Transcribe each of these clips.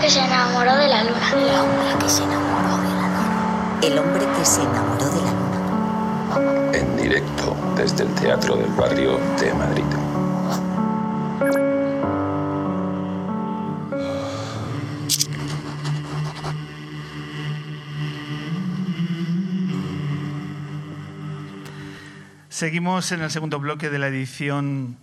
que se enamoró de la luna. El hombre que se enamoró de la luna. El hombre que se enamoró de la luna. En directo desde el Teatro del Barrio de Madrid. Seguimos en el segundo bloque de la edición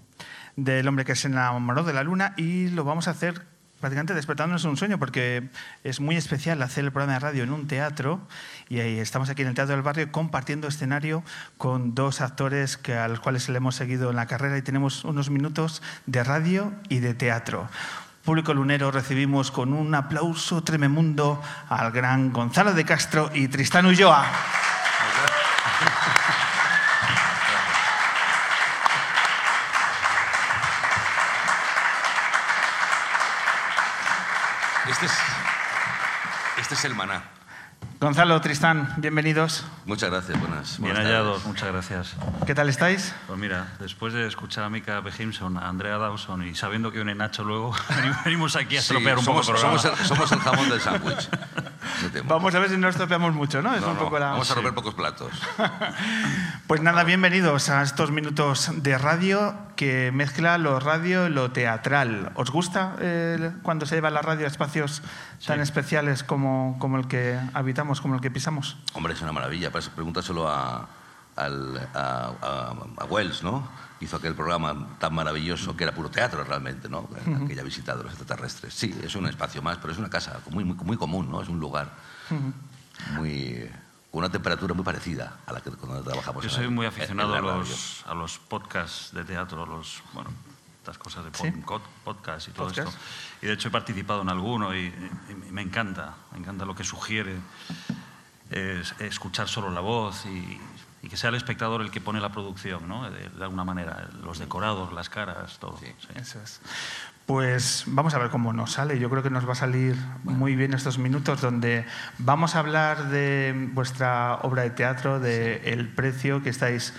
del hombre que se enamoró de la luna y lo vamos a hacer prácticamente despertándonos un sueño porque es muy especial hacer el programa de radio en un teatro y ahí estamos aquí en el Teatro del Barrio compartiendo escenario con dos actores que, a los cuales le hemos seguido en la carrera y tenemos unos minutos de radio y de teatro. Público lunero recibimos con un aplauso trememundo al gran Gonzalo de Castro y Tristán Ulloa. Este es, este es el maná. Gonzalo, Tristán, bienvenidos. Muchas gracias, buenas. Bien buenas hallados, tardes. muchas gracias. ¿Qué tal estáis? Pues mira, después de escuchar a Mika Behimson, a Andrea Dawson y sabiendo que viene Nacho luego, venimos aquí a Sí, estropear un somos, poco el programa. somos, el, somos el jamón del sándwich. Me temo. Vamos a ver si no estropeamos mucho, ¿no? Es No, un no, poco la... Vamos a romper pocos platos. Pues nada, bienvenidos a estos minutos de radio que mezcla lo radio y lo teatral. ¿Os gusta eh, cuando se lleva la radio a espacios tan especiales como, como el que habitamos, como el que pisamos? Hombre, es una maravilla. Pues, pregúntaselo a, al- a, a- a Wells, ¿no? Hizo aquel programa tan maravilloso que era puro teatro realmente, ¿no? Aquella visita de los extraterrestres. Sí, es un espacio más, pero es una casa muy, muy, muy común, ¿no? Es un lugar muy con una temperatura muy parecida a la que cuando trabajamos. Yo soy muy en aficionado a los, a los podcasts de teatro, los, bueno, estas cosas de Sí. pod- podcast y todo Podcast. esto. Y de hecho he participado en alguno y, me encanta, me encanta lo que sugiere es escuchar solo la voz y, y que sea el espectador el que pone la producción, ¿no? De, de alguna manera, los decorados, las caras, todo. sí. Eso es. Pues vamos a ver cómo nos sale. Yo creo que nos va a salir muy bien estos minutos donde vamos a hablar de vuestra obra de teatro, de El Precio, que estáis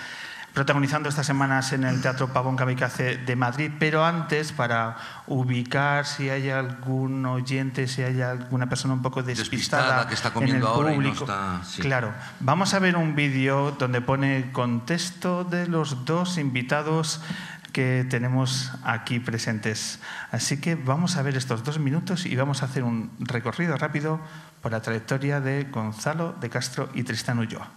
protagonizando estas semanas en el Teatro Pavón Kamikaze de Madrid. Pero antes, para ubicar si hay algún oyente, si hay alguna persona un poco despistada, Despistada, que está comiendo en el ahora no público. está- sí. Claro, vamos a ver un vídeo donde pone contexto de los dos invitados que tenemos aquí presentes. Así que vamos a ver estos dos minutos y vamos a hacer un recorrido rápido por la trayectoria de Gonzalo de Castro y Tristán Ulloa.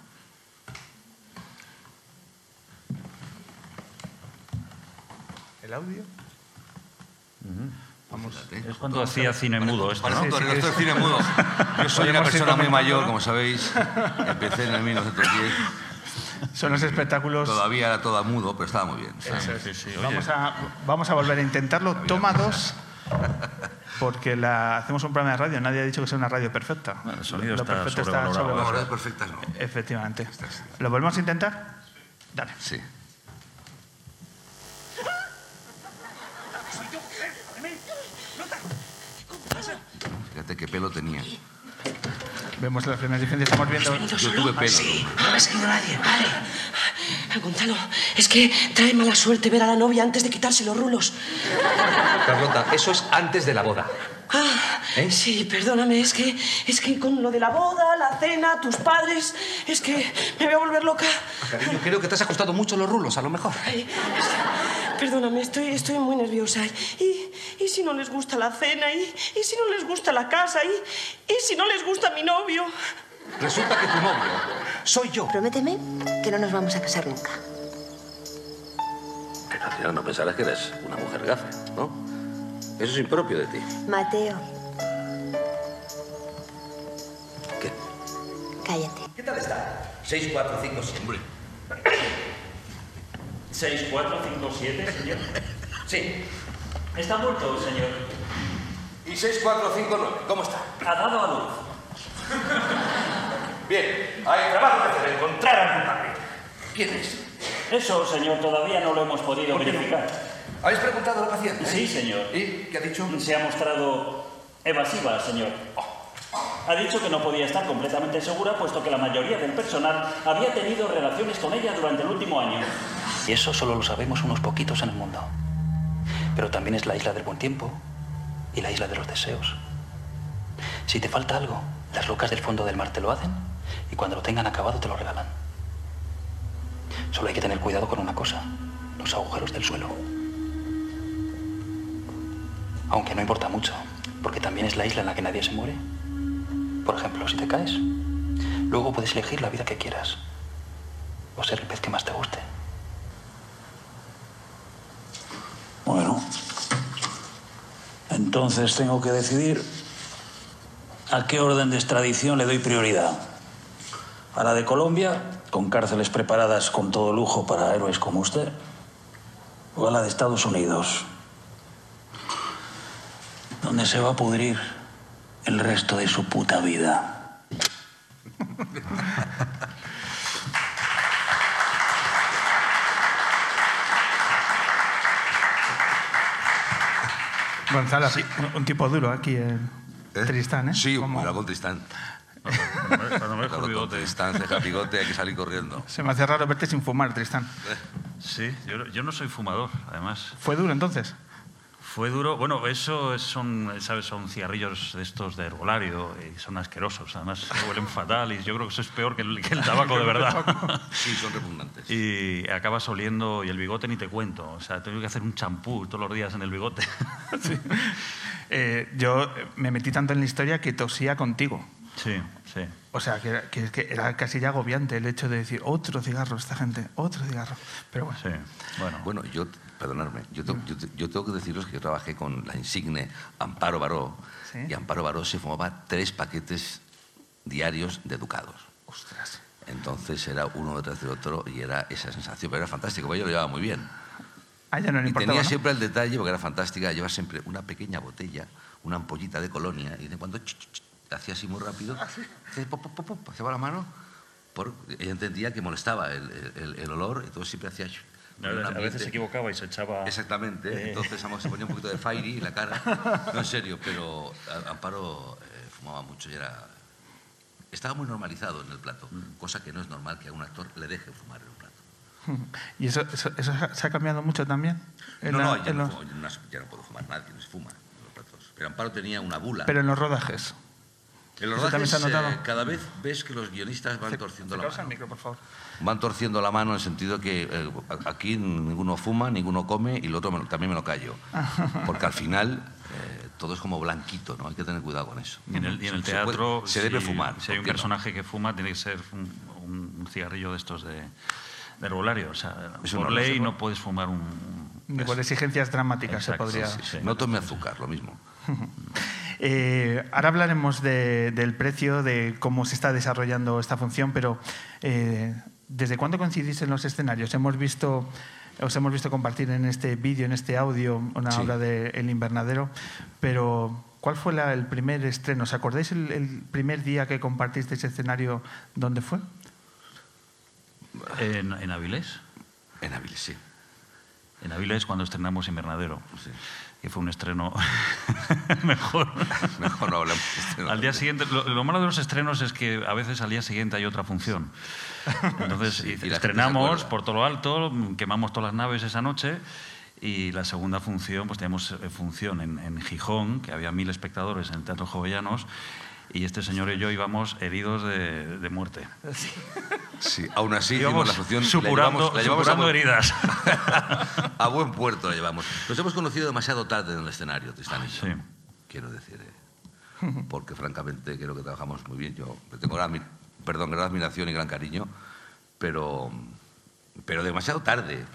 ¿El audio? Vamos. Es cuando hacía cine mudo esto, ¿no? esto es cine mudo. Yo soy una persona muy mayor, como sabéis. Empecé en el 1910. Son los espectáculos. Todavía era toda mudo, pero estaba muy bien. Eso es. Sí, sí, oye. vamos, a, vamos a volver a intentarlo. Toma dos, porque la, hacemos un programa de radio. Nadie ha dicho que sea una radio perfecta. Bueno, el sonido Lo está sobrevalorado. No, perfectas no. Efectivamente. ¿Lo volvemos a intentar? Dale. Sí. Vemos las primeras diferencias. Estamos viendo. Yo solo? tuve pelo. Sí, no me ha seguido nadie. Vale. Gonzalo, es que trae mala suerte ver a la novia antes de quitarse los rulos. Carlota, eso es antes de la boda. Ah, ¿Eh? sí, perdóname, es que, es que con lo de la boda, la cena, tus padres, es que me voy a volver loca. Cariño, creo que te has ajustado mucho los rulos, a lo mejor. Ay, perdóname, estoy, estoy muy nerviosa. ¿Y, ¿Y si no les gusta la cena? ¿Y, ¿Y si no les gusta la casa? ¿Y, ¿Y si no les gusta mi novio? Resulta que tu novio soy yo. Prométeme que no nos vamos a casar nunca. Pero final no pensarás que eres una mujer gafe, ¿no? Eso es impropio de ti. Mateo, ¿Qué? cállate. ¿Qué tal está? 6, 4, 5, 7. Hombre. 6, 4, 5, 7, señor. Sí. Está muerto, señor. Y 6, 4, 5, 9. ¿Cómo está? Ha dado a luz. Bien. Hay trabajo que hacer. Encontrar al culpable. ¿Quién es? Eso, señor, todavía no lo hemos podido verificar. ¿Habéis preguntado al paciente? Sí, señor. ¿Y qué ha dicho? Se ha mostrado evasiva, señor. Ha dicho que no podía estar completamente segura, puesto que la mayoría del personal había tenido relaciones con ella durante el último año. Y eso solo lo sabemos unos poquitos en el mundo. Pero también es la isla del buen tiempo y la isla de los deseos. Si te falta algo, las locas del fondo del mar te lo hacen y cuando lo tengan acabado te lo regalan. Solo hay que tener cuidado con una cosa, los agujeros del suelo. Aunque no importa mucho, porque también es la isla en la que nadie se muere. Por ejemplo, si te caes, luego puedes elegir la vida que quieras o ser el pez que más te guste. Bueno, entonces tengo que decidir a qué orden de extradición le doy prioridad. A la de Colombia, con cárceles preparadas con todo lujo para héroes como usted, o a la de Estados Unidos, donde se va a pudrir el resto de su puta vida. Gonzalo, un, un tipo duro aquí en Tristán, ¿eh? Sí, Como- cuidado con Tristán. Cuando me dejo el bigote. Tristán, ceja bigote, hay que salir corriendo. Se me hace raro verte sin fumar, Tristán. Sí, yo, yo no soy fumador, además. ¿Fue duro entonces? Fue duro. Bueno, eso es- son, ¿sabes? Son cigarrillos de estos de herbolario y son asquerosos. Además, huelen fatal y yo creo que eso es peor que el, que el tabaco, de verdad. Sí, son repugnantes. Y acabas oliendo, y el bigote ni te cuento. O sea, tengo que hacer un champú todos los días en el bigote. Eh, yo me metí tanto en la historia que tosía contigo. Sí, sí. O sea, que, era- que- que era casi ya agobiante el hecho de decir otro cigarro, esta gente, otro cigarro. Pero bueno. Sí, bueno. Bueno, yo, perdonadme, yo, te- yo te- yo tengo que deciros que yo trabajé con la insigne Amparo Baró Sí. y Amparo Baró se fumaba tres paquetes diarios de educados. Ostras. Entonces era uno detrás del otro y era esa sensación, pero era fantástico, porque yo lo llevaba muy bien. Ah, ya no le Y tenía ¿no? siempre el detalle, porque era fantástica, llevar siempre una pequeña botella, una ampollita de colonia, y de cuando ch, ch, ch, hacía así muy rápido, pop, hacía la mano, por, ella entendía que molestaba el, el- el olor, entonces siempre hacía... A veces, se equivocaba y se echaba... Exactamente, Eh. entonces se ponía un poquito de fairy en la cara, no en serio, pero Amparo eh, fumaba mucho y era... Estaba muy normalizado en el plato, Mm. cosa que no es normal que a un actor le deje fumar en un plato. ¿Y eso, eso, eso se ha cambiado mucho también? No, la- no, ya en no, los- fumo, yo no- ya no puedo fumar, nadie no se fuma en los platos. Pero Amparo tenía una bula. Pero en los rodajes. En los rodajes, eh, cada vez ves que los guionistas van torciendo la mano. micro, por favor. Van torciendo la mano en el sentido que eh, aquí ninguno fuma, ninguno come y el otro me también me lo callo. Porque al final eh, todo es como blanquito, ¿no? Hay que tener cuidado con eso. Y en el, y en el Se puede- teatro... se debe si- fumar. Si hay un personaje que fuma, tiene que ser un, un- un cigarrillo de estos de, de herbolario. O sea, Eso por no, ley no puedes fumar un... Por exigencias dramáticas se podría... sí, sí. No tome azúcar, lo mismo. Eh, ahora hablaremos de- del precio, de cómo se está desarrollando esta función, pero eh, ¿desde cuándo coincidís en los escenarios? Hemos visto, os hemos visto compartir en este vídeo, en este audio, una Sí. obra de El Invernadero, pero ¿cuál fue la- el primer estreno? ¿Os acordáis el, el primer día que compartisteis escenario? ¿Dónde fue? En, en Avilés. En Avilés, sí. En Avilés cuando estrenamos Invernadero. Sí. Que fue un estreno mejor. Mejor no hablamos. Al día siguiente, lo, lo malo de los estrenos es que a veces al día siguiente hay otra función. Entonces Sí, y estrenamos por todo lo alto, quemamos todas las naves esa noche y la segunda función, pues teníamos eh, función en, en Gijón, que había mil espectadores en el Teatro Jovellanos y este señor y yo íbamos heridos de, de muerte. Sí, aún así Íbamos la función. supurando, la llevamos, la llevamos a supurando buen- heridas. a buen puerto la llevamos. Nos hemos conocido demasiado tarde en el escenario, Tristán. Sí. Quiero decir, eh, porque francamente creo que trabajamos muy bien. Yo le tengo gran, perdón, gran admiración y gran cariño, pero, pero demasiado tarde.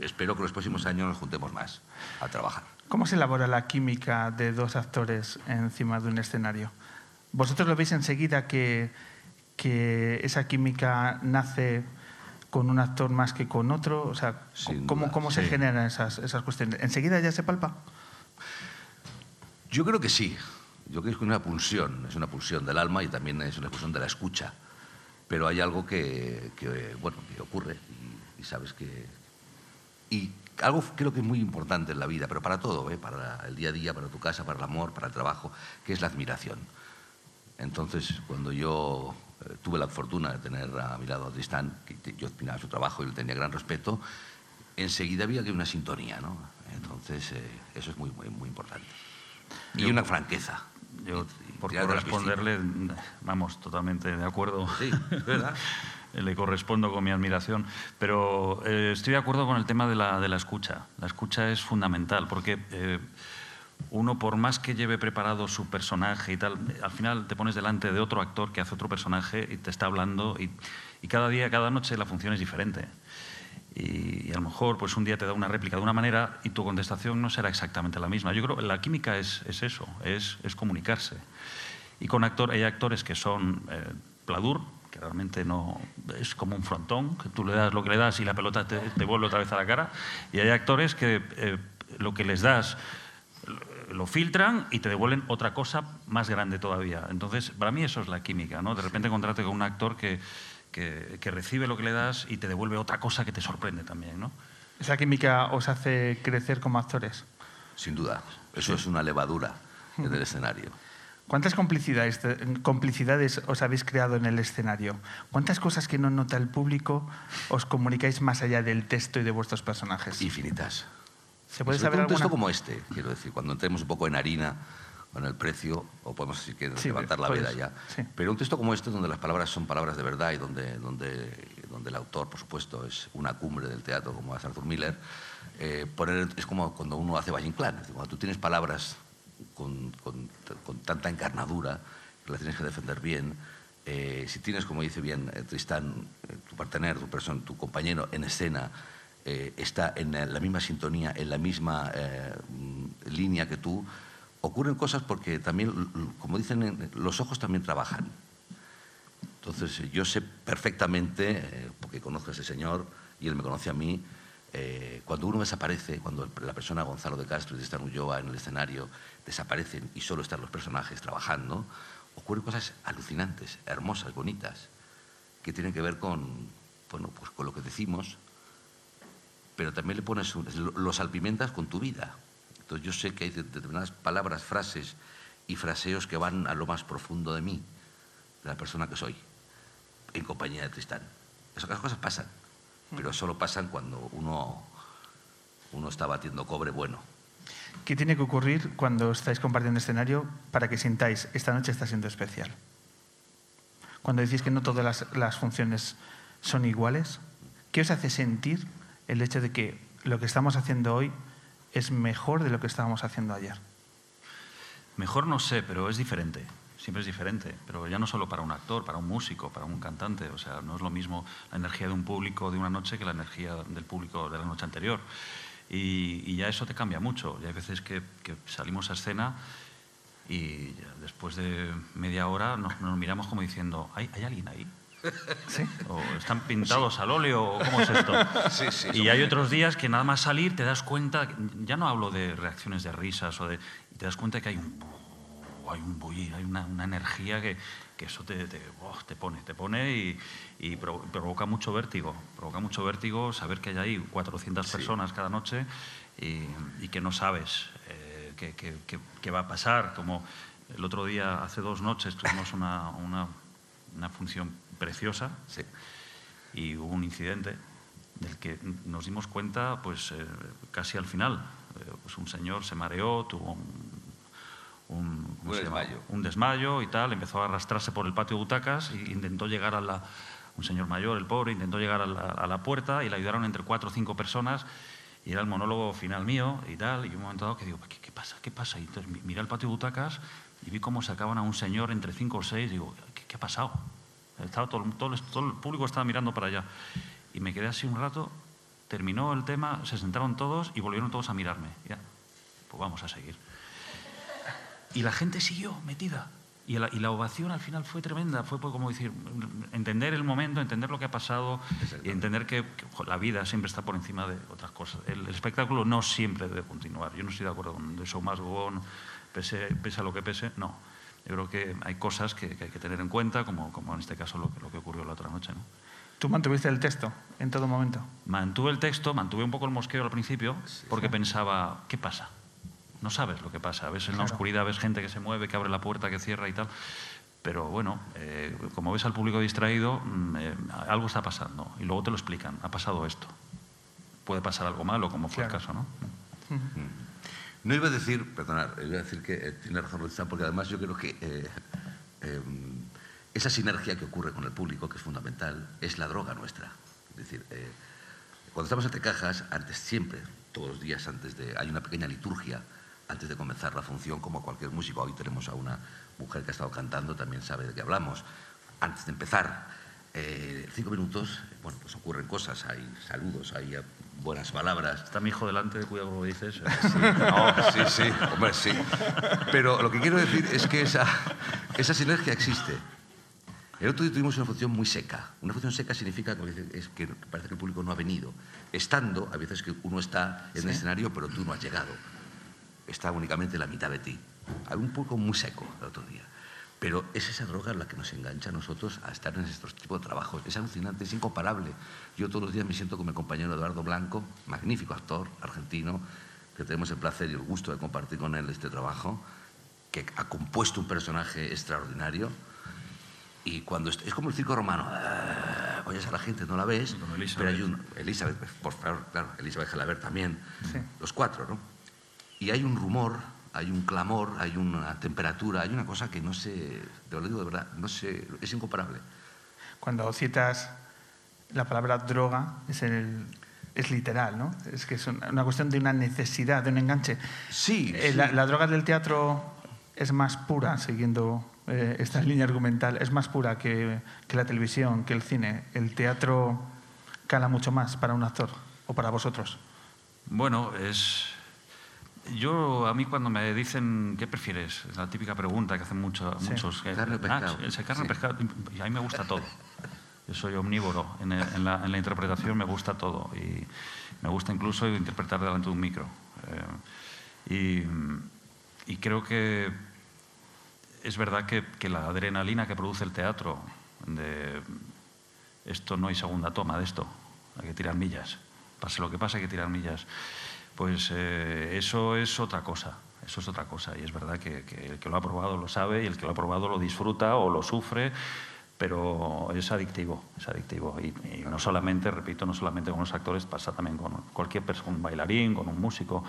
Espero que los próximos años nos juntemos más a trabajar. ¿Cómo se elabora la química de dos actores encima de un escenario? ¿Vosotros lo veis enseguida que, que esa química nace con un actor más que con otro? O sea, Sin ¿cómo, duda, cómo se generan esas, esas cuestiones? ¿Enseguida ya se palpa? Yo creo que sí. Yo creo que es una pulsión, es una pulsión del alma y también es una pulsión de la escucha. Pero hay algo que, que, bueno, que ocurre y, y sabes que... Y algo creo que es muy importante en la vida, pero para todo, ¿eh? para el día a día, para tu casa, para el amor, para el trabajo, que es la admiración. Entonces, cuando yo eh, tuve la fortuna de tener a mi lado a Tristán, que te- yo admiraba su trabajo y le tenía gran respeto, enseguida había que una sintonía, ¿no? Entonces, eh, eso es muy, muy, muy importante. Y una franqueza. yo, por corresponderle, vamos, totalmente de acuerdo. Sí, verdad. Le correspondo con mi admiración. Pero eh, estoy de acuerdo con el tema de la, de la escucha. La escucha es fundamental porque uno, por más que lleve preparado su personaje y tal, al final te pones delante de otro actor que hace otro personaje y te está hablando y, cada día, cada noche la función es diferente. Y, a lo mejor pues un día te da una réplica de una manera y tu contestación no será exactamente la misma. Yo creo que la química es, es eso, es, comunicarse. Y con actor, hay actores que son eh, pladur, que realmente no es como un frontón, que tú le das lo que le das y la pelota te, te vuelve otra vez a la cara. Y hay actores que eh, lo que les das lo filtran y te devuelven otra cosa más grande todavía. Entonces, para mí eso es la química, ¿no? De repente encontrarte con un actor que, que, que, recibe lo que le das y te devuelve otra cosa que te sorprende también, ¿no? ¿Esa química os hace crecer como actores? Sin duda. Eso sí. es una levadura en el escenario. ¿Cuántas complicidades, complicidades os habéis creado en el escenario? ¿Cuántas cosas que no nota el público os comunicáis más allá del texto y de vuestros personajes? Infinitas. ¿Se puede saber un alguna? texto como este, quiero decir, cuando entremos un poco en harina con el precio, o podemos decir que Sí, levantar la veda ya. sí. Pero un texto como este, donde las palabras son palabras de verdad y donde, donde, donde el autor, por supuesto, es una cumbre del teatro, como es Arthur Miller, eh, poner, es como cuando uno hace Valle Inclán, cuando tú tienes palabras con, con, con tanta encarnadura, que las tienes que defender bien, eh, si tienes, como dice bien eh, Tristán, eh, tu partener, tu persona, tu compañero en escena, eh, está en la misma sintonía, en la misma eh, línea que tú, ocurren cosas porque también, como dicen, los ojos también trabajan. Entonces, eh, yo sé perfectamente, porque conozco a ese señor y él me conoce a mí, cuando uno desaparece, cuando la persona Gonzalo de Castro y Tristan Ulloa en el escenario desaparecen y solo están los personajes trabajando, ocurren cosas alucinantes, hermosas, bonitas, que tienen que ver con, bueno, pues con lo que decimos, pero también le pones, lo salpimentas con tu vida. Entonces yo sé que hay de- determinadas palabras, frases y fraseos que van a lo más profundo de mí, de la persona que soy, en compañía de Tristán. Esas cosas pasan, pero solo pasan cuando uno, uno está batiendo cobre bueno. ¿Qué tiene que ocurrir cuando estáis compartiendo escenario para que sintáis esta noche está siendo especial? Cuando decís que no todas las funciones son iguales, ¿qué os hace sentir el hecho de que lo que estamos haciendo hoy es mejor de lo que estábamos haciendo ayer? Mejor no sé, pero es diferente. Siempre es diferente. Pero ya no solo para un actor, para un músico, para un cantante. O sea, no es lo mismo la energía de un público de una noche que la energía del público de la noche anterior. Y, ya eso te cambia mucho. Y hay veces que, salimos a escena y después de media hora nos, nos miramos como diciendo, ¿hay, ¿hay alguien ahí? ¿Sí? ¿O están pintados al óleo? ¿o ¿Cómo es esto? Sí, sí, y hay otros días que nada más salir te das cuenta, ya no hablo de reacciones de risas, o de, te das cuenta que hay un, hay un bullir, hay una, una energía que, que eso te, te, oh, te pone, te pone y, y provo- provoca mucho vértigo. Provoca mucho vértigo saber que hay ahí 400 personas cada noche y, y que no sabes eh, qué, qué- qué- qué va a pasar. Como el otro día, hace dos noches, tuvimos una, una, una función preciosa Sí. y hubo un incidente del que nos dimos cuenta pues eh, casi al final. Eh, pues un señor se mareó, tuvo un, un, ¿cómo Un se llama? desmayo. un desmayo y tal, empezó a arrastrarse por el patio de butacas e intentó llegar a la... Un señor mayor, el pobre, intentó llegar a la, a la puerta y le ayudaron entre cuatro o cinco personas y era el monólogo final mío y tal, y un momento dado que digo, ¿qué, qué pasa? ¿Qué pasa? Y entonces mi- miré al patio de butacas y vi cómo sacaban a un señor entre cinco o seis y digo, ¿qué, qué ha pasado? Estaba todo, el- todo, todo el público estaba mirando para allá. Y me quedé así un rato, terminó el tema, se sentaron todos y volvieron todos a mirarme. Ya, pues vamos a seguir. Y la gente siguió metida. Y la, y la ovación al final fue tremenda. Fue como decir, entender el momento, entender lo que ha pasado y entender que, que, la vida siempre está por encima de otras cosas. El, el espectáculo no siempre debe continuar. Yo no estoy de acuerdo con The Show Must Go On, pese, pese a lo que pese. No. Yo creo que hay cosas que, que hay que tener en cuenta, como, como en este caso lo, que- lo que ocurrió la otra noche. ¿no? ¿Tú mantuviste el texto en todo momento? Mantuve el texto, mantuve un poco el mosqueo al principio, porque pensaba, ¿qué pasa? No sabes lo que pasa. Ves en la oscuridad, ves gente que se mueve, que abre la puerta, que cierra y tal. Pero bueno, eh, como ves al público distraído, mm, eh, algo está pasando. Y luego te lo explican. Ha pasado esto. Puede pasar algo malo, como fue Claro. el caso, ¿no? No iba a decir, perdonad, iba a decir que eh, tiene razón Roldán, porque además yo creo que eh, eh, esa sinergia que ocurre con el público, que es fundamental, es la droga nuestra. Es decir, eh, cuando estamos ante cajas, antes siempre, todos los días antes de... Hay una pequeña liturgia antes de comenzar la función, como cualquier músico. Hoy tenemos a una mujer que ha estado cantando, también sabe de qué hablamos. Antes de empezar, cinco minutos, bueno, pues ocurren cosas, hay saludos, hay buenas palabras. Está mi hijo delante, cuidado con lo que dices. Sí, no, sí, sí, hombre, sí. Pero lo que quiero decir es que esa, esa sinergia existe. El otro día tuvimos una función muy seca. Una función seca significa como es que parece que el público no ha venido. Estando, a veces que uno está en el escenario, pero tú no has llegado. Está únicamente la mitad de ti. Hay un público muy seco el otro día. Pero es esa droga la que nos engancha a nosotros a estar en estos tipos de trabajos. Es alucinante, es incomparable. Yo todos los días me siento con mi compañero Eduardo Blanco, magnífico actor argentino, que tenemos el placer y el gusto de compartir con él este trabajo, que ha compuesto un personaje extraordinario. Y cuando es como el circo romano, ah, oyes a la gente, no la ves, pero hay un Elizabeth, por favor, claro, Elizabeth Gelaber también, Sí. los cuatro, ¿no? Y hay un rumor, hay un clamor, hay una temperatura, hay una cosa que no sé, te lo digo de verdad, no sé, es incomparable. Cuando citas la palabra droga, es, el, es literal, ¿no? Es que es una cuestión de una necesidad, de un enganche. Sí, Eh, sí. La, la droga del teatro es más pura, siguiendo eh, esta línea argumental, es más pura que, que la televisión, que el cine. El teatro cala mucho más para un actor o para vosotros. Bueno, es. Yo, a mí, cuando me dicen, ¿qué prefieres? La típica pregunta que hacen mucho- Sí. muchos. Carne o pescado. Ah, carne Sí. pescado. Y a mí me gusta todo. Yo soy omnívoro. En, el- en la, en la interpretación me gusta todo. Y me gusta incluso interpretar delante de un micro. Eh, y, y creo que es verdad que, que la adrenalina que produce el teatro, de esto no hay segunda toma de esto, hay que tirar millas, pase lo que pase hay que tirar millas, pues eh, eso es otra cosa, eso es otra cosa y es verdad que, el que lo ha probado lo sabe y el que lo ha probado lo disfruta o lo sufre, pero es adictivo, es adictivo y, no solamente, repito, no solamente con los actores, pasa también con cualquier persona, un bailarín, con un músico.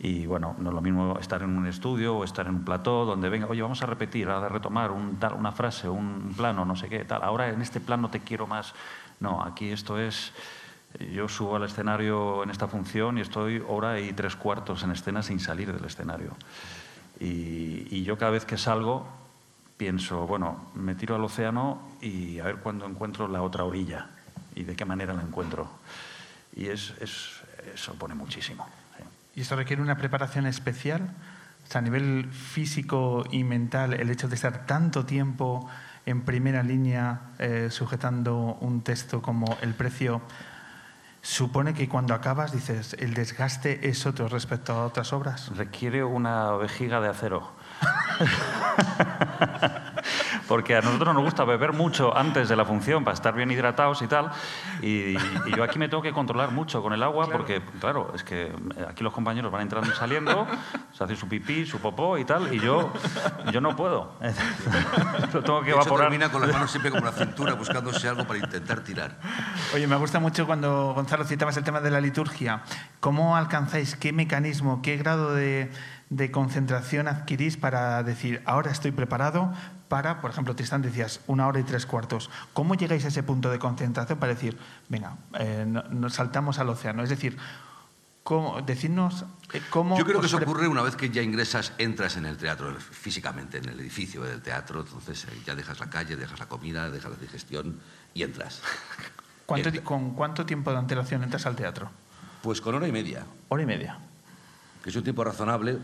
Y bueno, no es lo mismo estar en un estudio o estar en un plató donde venga, oye, vamos a repetir, a retomar una frase, un plano, no sé qué, tal. Ahora en este plano te quiero más. No, aquí esto es. Yo subo al escenario en esta función y estoy hora y tres cuartos en escena sin salir del escenario. Y, y yo cada vez que salgo pienso, bueno, me tiro al océano y a ver cuándo encuentro la otra orilla y de qué manera la encuentro. Y es, es, eso pone muchísimo. ¿Y esto requiere una preparación especial? O sea, a nivel físico y mental, el hecho de estar tanto tiempo en primera línea eh, sujetando un texto como El precio, supone que cuando acabas dices, el desgaste es otro respecto a otras obras. Requiere una vejiga de acero. Porque a nosotros nos gusta beber mucho antes de la función para estar bien hidratados y tal. Y, y yo aquí me tengo que controlar mucho con el agua porque, claro, es que aquí los compañeros van entrando y saliendo, se hace su pipí, su popó y tal, y yo, yo no puedo. Lo tengo que De hecho, evaporar. termina con las manos siempre como la cintura buscándose algo para intentar tirar. Oye, me gusta mucho cuando, Gonzalo, citabas el tema de la liturgia. ¿Cómo alcanzáis, qué mecanismo, qué grado de, de concentración adquirís para decir, ahora estoy preparado para, por ejemplo, Tristán decías, una hora y tres cuartos. ¿Cómo llegáis a ese punto de concentración para decir, venga, eh, no- nos saltamos al océano? Es decir, ¿cómo, decidnos eh, cómo... Yo creo que eso ocurre una vez que ya ingresas, entras en el teatro, físicamente en el edificio del teatro, entonces eh, ya dejas la calle, dejas la comida, dejas la digestión y entras. ¿Cuánto, Entra. ¿Con cuánto tiempo de antelación entras al teatro? Pues con hora y media, Hora y media. Que es un tiempo razonable,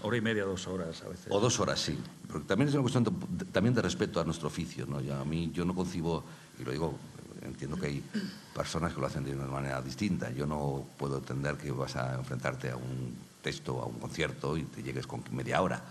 Hora y media, dos horas a veces. o dos horas, sí. Porque también es una cuestión de, también de respeto a nuestro oficio. ¿no? Ya a mí, yo no concibo, y lo digo, entiendo que hay personas que lo hacen de una manera distinta. Yo no puedo entender que vas a enfrentarte a un texto, a un concierto y te llegues con media hora.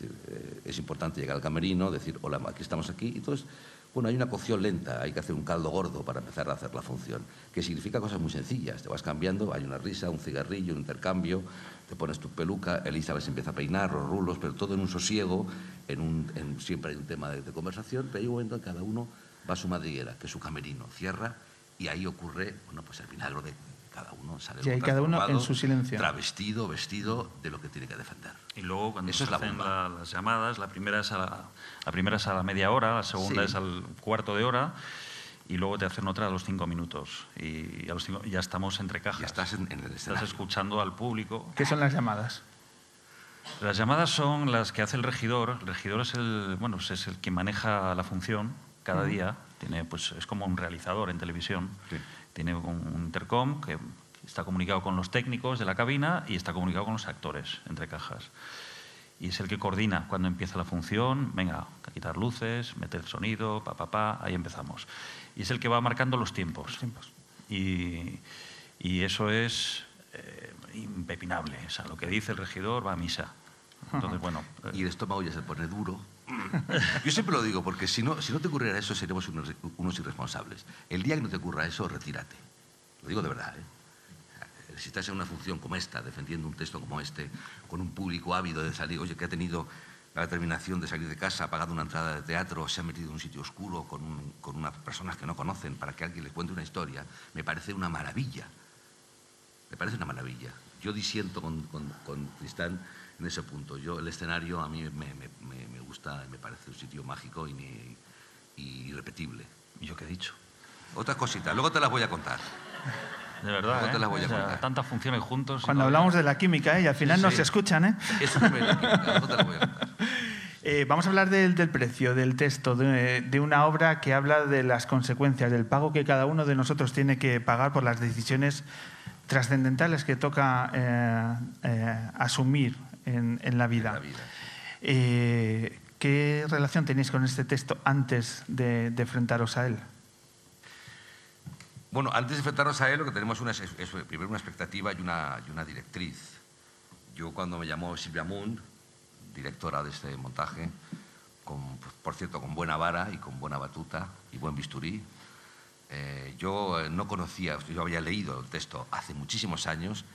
Es, eh, es importante llegar al camerino, decir, hola, aquí estamos aquí. Y entonces, bueno, hay una cocción lenta, hay que hacer un caldo gordo para empezar a hacer la función, que significa cosas muy sencillas. Te vas cambiando, hay una risa, un cigarrillo, un intercambio, te pones tu peluca, Elizabeth se empieza a peinar, los rulos, pero todo en un sosiego, en un, en- siempre hay un tema de, de conversación, pero hay un momento en que cada uno va a su madriguera, que es su camerino, cierra y ahí ocurre, bueno, pues el milagro de cada uno sale Y ahí cada uno en su silencio. Travestido, vestido de lo que tiene que defender. Y luego cuando Eso se es la hacen la- las llamadas, la primera, es a la, la primera es a la media hora, la segunda Sí. es al cuarto de hora y luego te hacen otra a los cinco minutos. Y a los cinco- ya estamos entre cajas. Ya estás en, en el Estás escuchando al público. ¿Qué son las llamadas? Las llamadas son las que hace el regidor. El regidor es el, bueno, pues es el que maneja la función cada día. Tiene, pues, es como un realizador en televisión. Sí. Tiene un, un intercom que está comunicado con los técnicos de la cabina y está comunicado con los actores entre cajas. Y es el que coordina cuando empieza la función. Venga, a quitar luces, meter sonido, pa, pa, pa, ahí empezamos. Y es el que va marcando los tiempos. Y, y eso es eh, impepinable. O sea, lo que dice el regidor va a misa. Entonces, bueno, eh, y el estómago ya se pone duro. Yo siempre lo digo, porque si no, si no te ocurriera eso, seríamos unos, unos irresponsables. El día que no te ocurra eso, retírate. Lo digo de verdad. ¿eh? Si estás en una función como esta, defendiendo un texto como este, con un público ávido de salir, oye, que ha tenido la determinación de salir de casa, ha pagado una entrada de teatro, se ha metido en un sitio oscuro con, un- con unas personas que no conocen para que alguien les cuente una historia, me parece una maravilla. Me parece una maravilla. Yo disiento con, con, con Tristán en ese punto. Yo, el escenario a mí me, me- me- me gusta, me parece un sitio mágico y, ni- y irrepetible. ¿y yo qué he dicho? Otras cositas, luego te las voy a contar. De verdad, Luego te las voy a O sea, contar. tantas funciones juntos. Cuando no- hablamos de la química, ¿eh? y al final Sí, no sí. se escuchan, ¿eh? Eso no me lo quita, luego te las voy a contar. Eh, vamos a hablar del, del precio, del texto, de, de una obra que habla de las consecuencias, del pago que cada uno de nosotros tiene que pagar por las decisiones trascendentales que toca eh, eh, asumir en, en la vida. la vida. Eh, ¿Qué relación tenéis con este texto antes de, de enfrentaros a él? Bueno, antes de enfrentarnos a él, lo que tenemos una, es, primero una expectativa y una, y una directriz. Yo cuando me llamó Silvia Moon, directora de este montaje, con, por cierto, con buena vara y con buena batuta y buen bisturí, eh, yo eh, no conocía, yo había leído el texto hace muchísimos años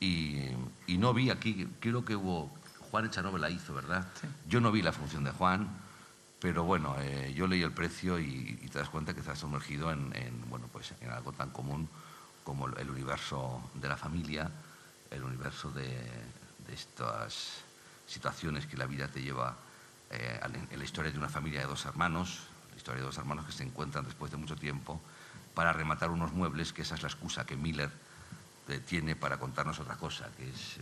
y, y no vi aquí, creo que hubo, Juan Echanove la hizo, ¿verdad? Yo no vi la función de Juan, pero bueno, eh, yo leí el precio y, te das cuenta que has sumergido en, en, bueno, pues en algo tan común como el- universo de la familia, el universo de, estas situaciones que la vida te lleva eh, en la historia de una familia de dos hermanos, la historia de dos hermanos que se encuentran después de mucho tiempo para rematar unos muebles, que esa es la excusa que Miller eh, tiene para contarnos otra cosa, que es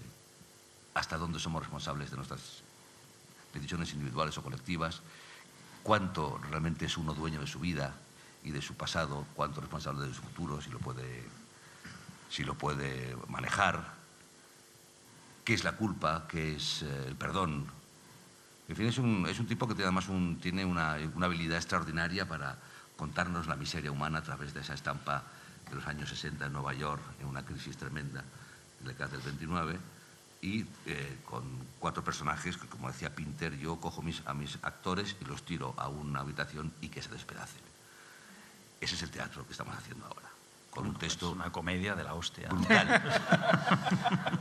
hasta dónde somos responsables de nuestras decisiones individuales o colectivas, cuánto realmente es uno dueño de su vida y de su pasado, cuánto responsable de su futuro, si lo puede, si lo puede manejar, qué es la culpa, qué es eh, el perdón. En fin, es un, es un tipo que tiene además un- tiene una, una habilidad extraordinaria para contarnos la miseria humana a través de esa estampa de los años 60 en Nueva York, en una crisis tremenda, en la década del 29, y eh, con cuatro personajes que, como decía Pinter, yo cojo mis, a mis actores y los tiro a una habitación y que se despedacen. Ese es el teatro que estamos haciendo ahora, con un texto Es una comedia de la hostia. brutal.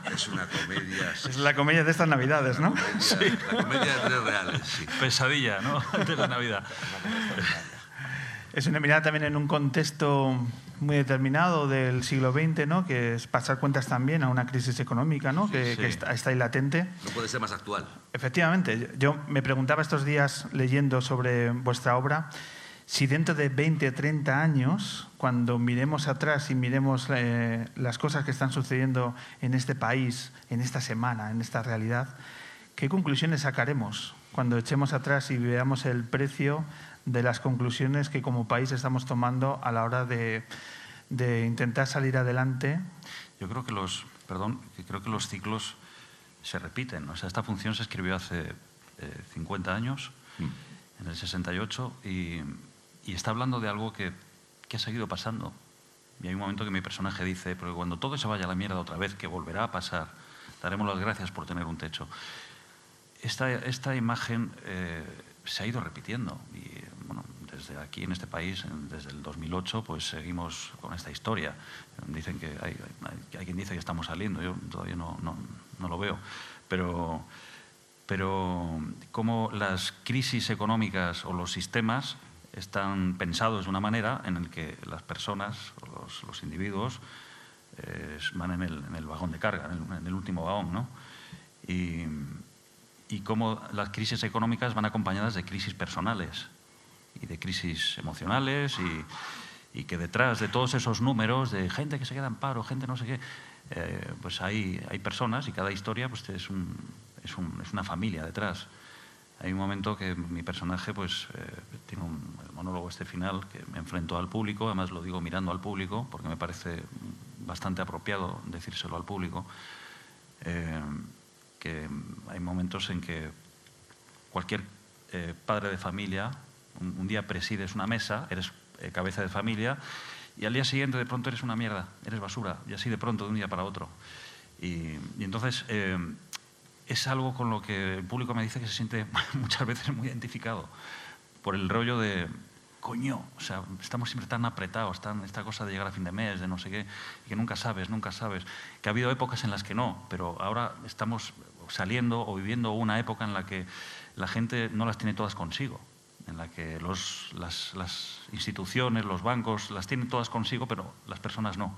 es una comedia... Es la comedia de estas navidades, ¿no? comedia- La comedia de tres reales, sí. Pesadilla, ¿no? De la Navidad. Es una mirada también en un contexto muy determinado del siglo XX, ¿no? que es pasar cuentas también a una crisis económica ¿no? que, sí. que está, está ahí latente. No puede ser más actual. Efectivamente, yo me preguntaba estos días leyendo sobre vuestra obra si dentro de 20 o 30 años, cuando miremos atrás y miremos eh, las cosas que están sucediendo en este país, en esta semana, en esta realidad, ¿qué conclusiones sacaremos cuando echemos atrás y veamos el precio de las conclusiones que como país estamos tomando a la hora de, de intentar salir adelante? Yo creo que los, perdón, creo que los ciclos se repiten. O sea, esta función se escribió hace eh, 50 años, en el 68, y, y está hablando de algo que, que ha seguido pasando. Y hay un momento que mi personaje dice, porque cuando todo se vaya a la mierda otra vez, que volverá a pasar, daremos las gracias por tener un techo. Esta, esta imagen eh, se ha ido repitiendo y bueno, desde aquí en este país, desde el 2008, pues seguimos con esta historia. Dicen que hay, hay- hay quien dice que estamos saliendo, yo todavía no, no- no lo veo, pero, pero como las crisis económicas o los sistemas están pensados de una manera en el que las personas o los, los individuos eh, van en el, en el, vagón de carga, en el, en el último vagón, ¿no? Y, y cómo las crisis económicas van acompañadas de crisis personales y de crisis emocionales y, que detrás de todos esos números de gente que se queda en paro, gente no sé qué, eh, pues hay, hay personas y cada historia pues es, un, es, un, es una familia detrás. Hay un momento que mi personaje pues eh, tiene un monólogo este final que me enfrento al público, además lo digo mirando al público porque me parece bastante apropiado decírselo al público. Eh, que hay momentos en que cualquier eh, padre de familia, un, día presides una mesa, eres eh, cabeza de familia, y al día siguiente de pronto eres una mierda, eres basura, y así de pronto, de un día para otro. Y, y entonces eh, es algo con lo que el público me dice que se siente muchas veces muy identificado, por el rollo de, coño, o sea, estamos siempre tan apretados, tan esta cosa de llegar a fin de mes, de no sé qué, que nunca sabes, nunca sabes. Que ha habido épocas en las que no, pero ahora estamos saliendo o viviendo una época en la que la gente no las tiene todas consigo, en la que los, las, las, instituciones, los bancos las tienen todas consigo, pero las personas no.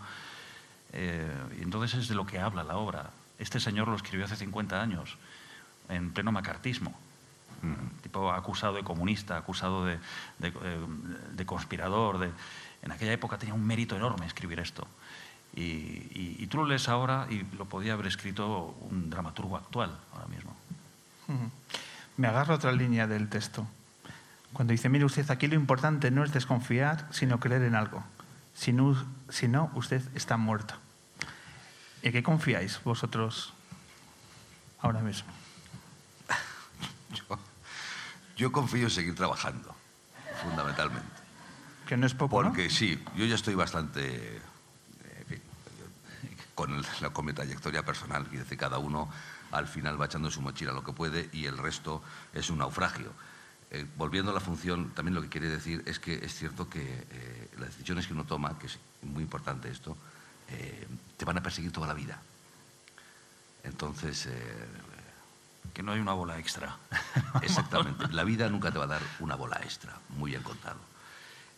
Eh, y entonces es de lo que habla la obra. Este señor lo escribió hace 50 años, en pleno macartismo. Mm. tipo acusado de comunista, acusado de, de, eh, de conspirador. En aquella época tenía un mérito enorme escribir esto. Y, y, y, tú lo lees ahora y lo podía haber escrito un dramaturgo actual ahora mismo. Me agarro a otra línea del texto. Cuando dice, mire usted, aquí lo importante no es desconfiar, sino creer en algo. Si no, si no usted está muerto. ¿En qué confiáis vosotros ahora mismo? Yo, yo confío en seguir trabajando, fundamentalmente. Que no es poco, Porque ¿no? sí, yo ya estoy bastante con, el, con, mi trayectoria personal, y decir, cada uno al final va echando su mochila lo que puede y el resto es un naufragio. Eh, volviendo a la función, también lo que quiere decir es que es cierto que eh, las decisiones que uno toma, que es muy importante esto, eh, te van a perseguir toda la vida. Entonces... que no hay una bola extra. Exactamente. La vida nunca te va a dar una bola extra, muy bien contado.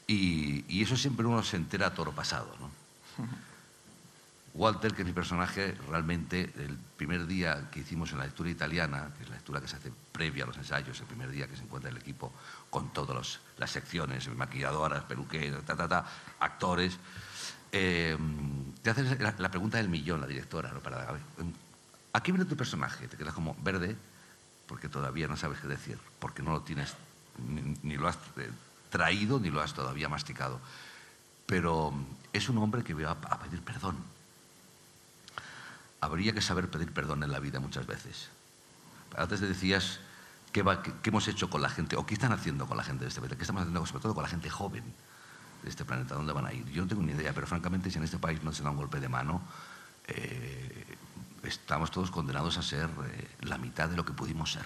Y, y eso siempre uno se entera a toro pasado, ¿no? Walter, que es mi personaje, realmente el primer día que hicimos en la lectura italiana, que es la lectura que se hace previa a los ensayos, el primer día que se encuentra el equipo con todas las secciones, maquilladoras, peluqueras, ta, ta, ta, actores, eh, te haces la, pregunta del millón, la directora, ¿no? Para, a, ver, ¿a qué viene tu personaje? Te quedas como verde, porque todavía no sabes qué decir, porque no lo tienes, ni, ni lo has traído, ni lo has todavía masticado. Pero es un hombre que va a pedir perdón habría que saber pedir perdón en la vida muchas veces. Antes te decías qué, hemos hecho con la gente, o qué están haciendo con la gente de este planeta, qué estamos haciendo sobre todo con la gente joven de este planeta, dónde van a ir. Yo no tengo ni idea, pero francamente si en este país no se da un golpe de mano, eh, estamos todos condenados a ser eh, la mitad de lo que pudimos ser.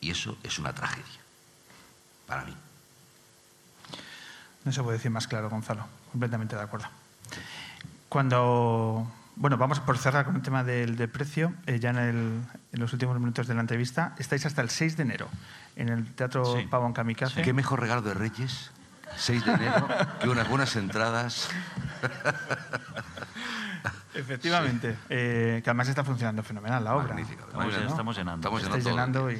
Y eso es una tragedia, para mí. No se puede decir más claro, Gonzalo. Completamente de acuerdo. Cuando bueno, vamos por cerrar con el tema del, del precio. Eh, ya en, el, en, los últimos minutos de la entrevista, estáis hasta el 6 de enero en el Teatro sí. Pavón Kamikaze. Sí. ¿Qué mejor regalo de Reyes? 6 de enero, que unas buenas entradas. Efectivamente, sí. eh, que además está funcionando fenomenal la obra. Estamos, ¿no? estamos llenando. Estamos Estáis llenando y,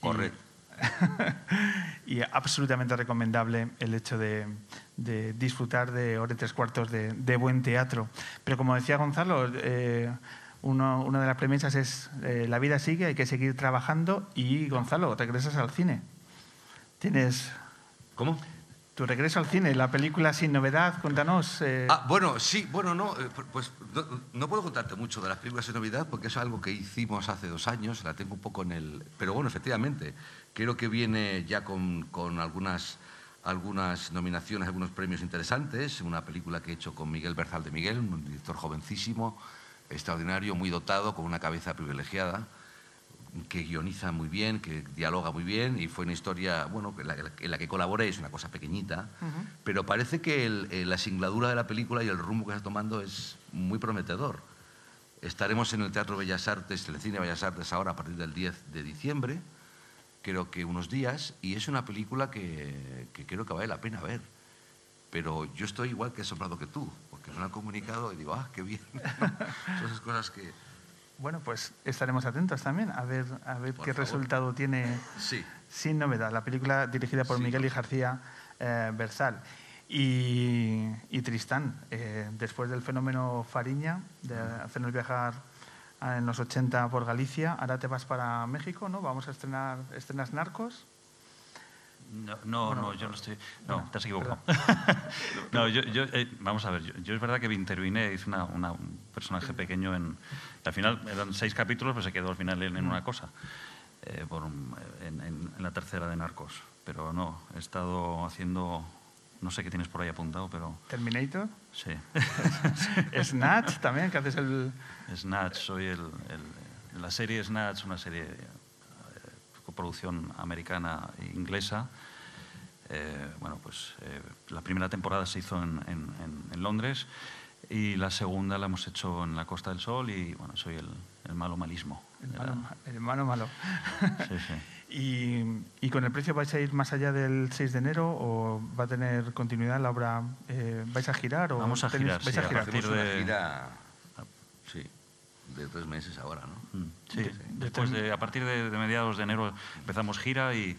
Correcto. y absolutamente recomendable el hecho de, de disfrutar de hora y tres cuartos de, de, buen teatro. Pero como decía Gonzalo, eh, uno, una de las premisas es eh, la vida sigue, hay que seguir trabajando y Gonzalo, regresas al cine. Tienes... ¿Cómo? Tu regreso al cine, la película Sin Novedad, cuéntanos. Eh... Ah, bueno, sí, bueno, no, eh, pues no, no, puedo contarte mucho de las películas Sin Novedad porque es algo que hicimos hace dos años, la tengo un poco en el... Pero bueno, efectivamente, creo que viene ya con, con algunas, algunas nominaciones, algunos premios interesantes, una película que he hecho con Miguel Berzal de Miguel, un director jovencísimo, extraordinario, muy dotado, con una cabeza privilegiada que guioniza muy bien, que dialoga muy bien y fue una historia, bueno, en la, en la que colaboré, es una cosa pequeñita, uh -huh. pero parece que el, el, la singladura de la película y el rumbo que está tomando es muy prometedor. Estaremos en el Teatro Bellas Artes, en el Cine Bellas Artes ahora a partir del 10 de diciembre, creo que unos días, y es una película que, que creo que vale la pena ver, pero yo estoy igual que asombrado que tú, porque me lo han comunicado y digo, ah, qué bien. Son esas cosas que... Bueno, pues estaremos atentos también a ver, a ver Por qué favor. resultado tiene Sí. Sin Novedad, la película dirigida por Sí, Miguel y García eh, Berzal. Y, y Tristán, eh, después del fenómeno Fariña, de hacernos viajar en los 80 por Galicia, ahora te vas para México, ¿no? Vamos a estrenar estrenas Narcos. No, no, Bueno, no, yo no estoy. No, bueno, te has equivocado. no, yo, yo, eh, vamos a ver, yo, yo es verdad que intervine, hice una, una- un personaje pequeño en. Al final eran seis capítulos, pues se quedó al final en, en una cosa, eh, por un- en, en- en la tercera de Narcos. Pero no, he estado haciendo. No sé qué tienes por ahí apuntado, pero Terminator. sí. Snatch también, que haces el... Snatch, soy el, el- la serie Snatch, una serie eh, coproducción americana e inglesa. Eh, bueno, pues eh, la primera temporada se hizo en, en- en- en Londres y la segunda la hemos hecho en la Costa del Sol y bueno, soy el, el malo malismo. El de malo, el malo malo. Sí, sí. Y, y con el precio vais a ir más allá del 6 de enero o va a tener continuidad la obra? eh, ¿Vais a girar o Vamos a tenéis- girar, vais sí, a girar? Hacemos una de- gira, sí, de tres meses ahora, ¿no? Mm, Sí, después de, a partir de, de mediados de enero empezamos gira y,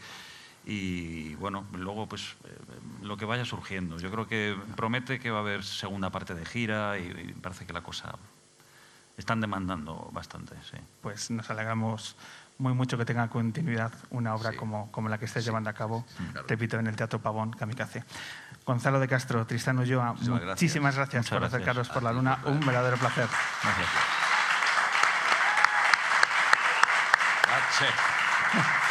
y, bueno, luego pues eh, lo que vaya surgiendo. Yo creo que promete que va a haber segunda parte de gira y, y parece que la cosa están demandando bastante, sí. Pues nos alegramos muy mucho que tenga continuidad una obra Sí. como, como la que estáis Sí, llevando a cabo, claro. repito, en el Teatro Pavón Kamikaze. Gonzalo de Castro, Tristán Ulloa, Muchísimas gracias. muchísimas gracias Muchas por gracias. acercaros por la luna. Un verdadero placer. Gracias.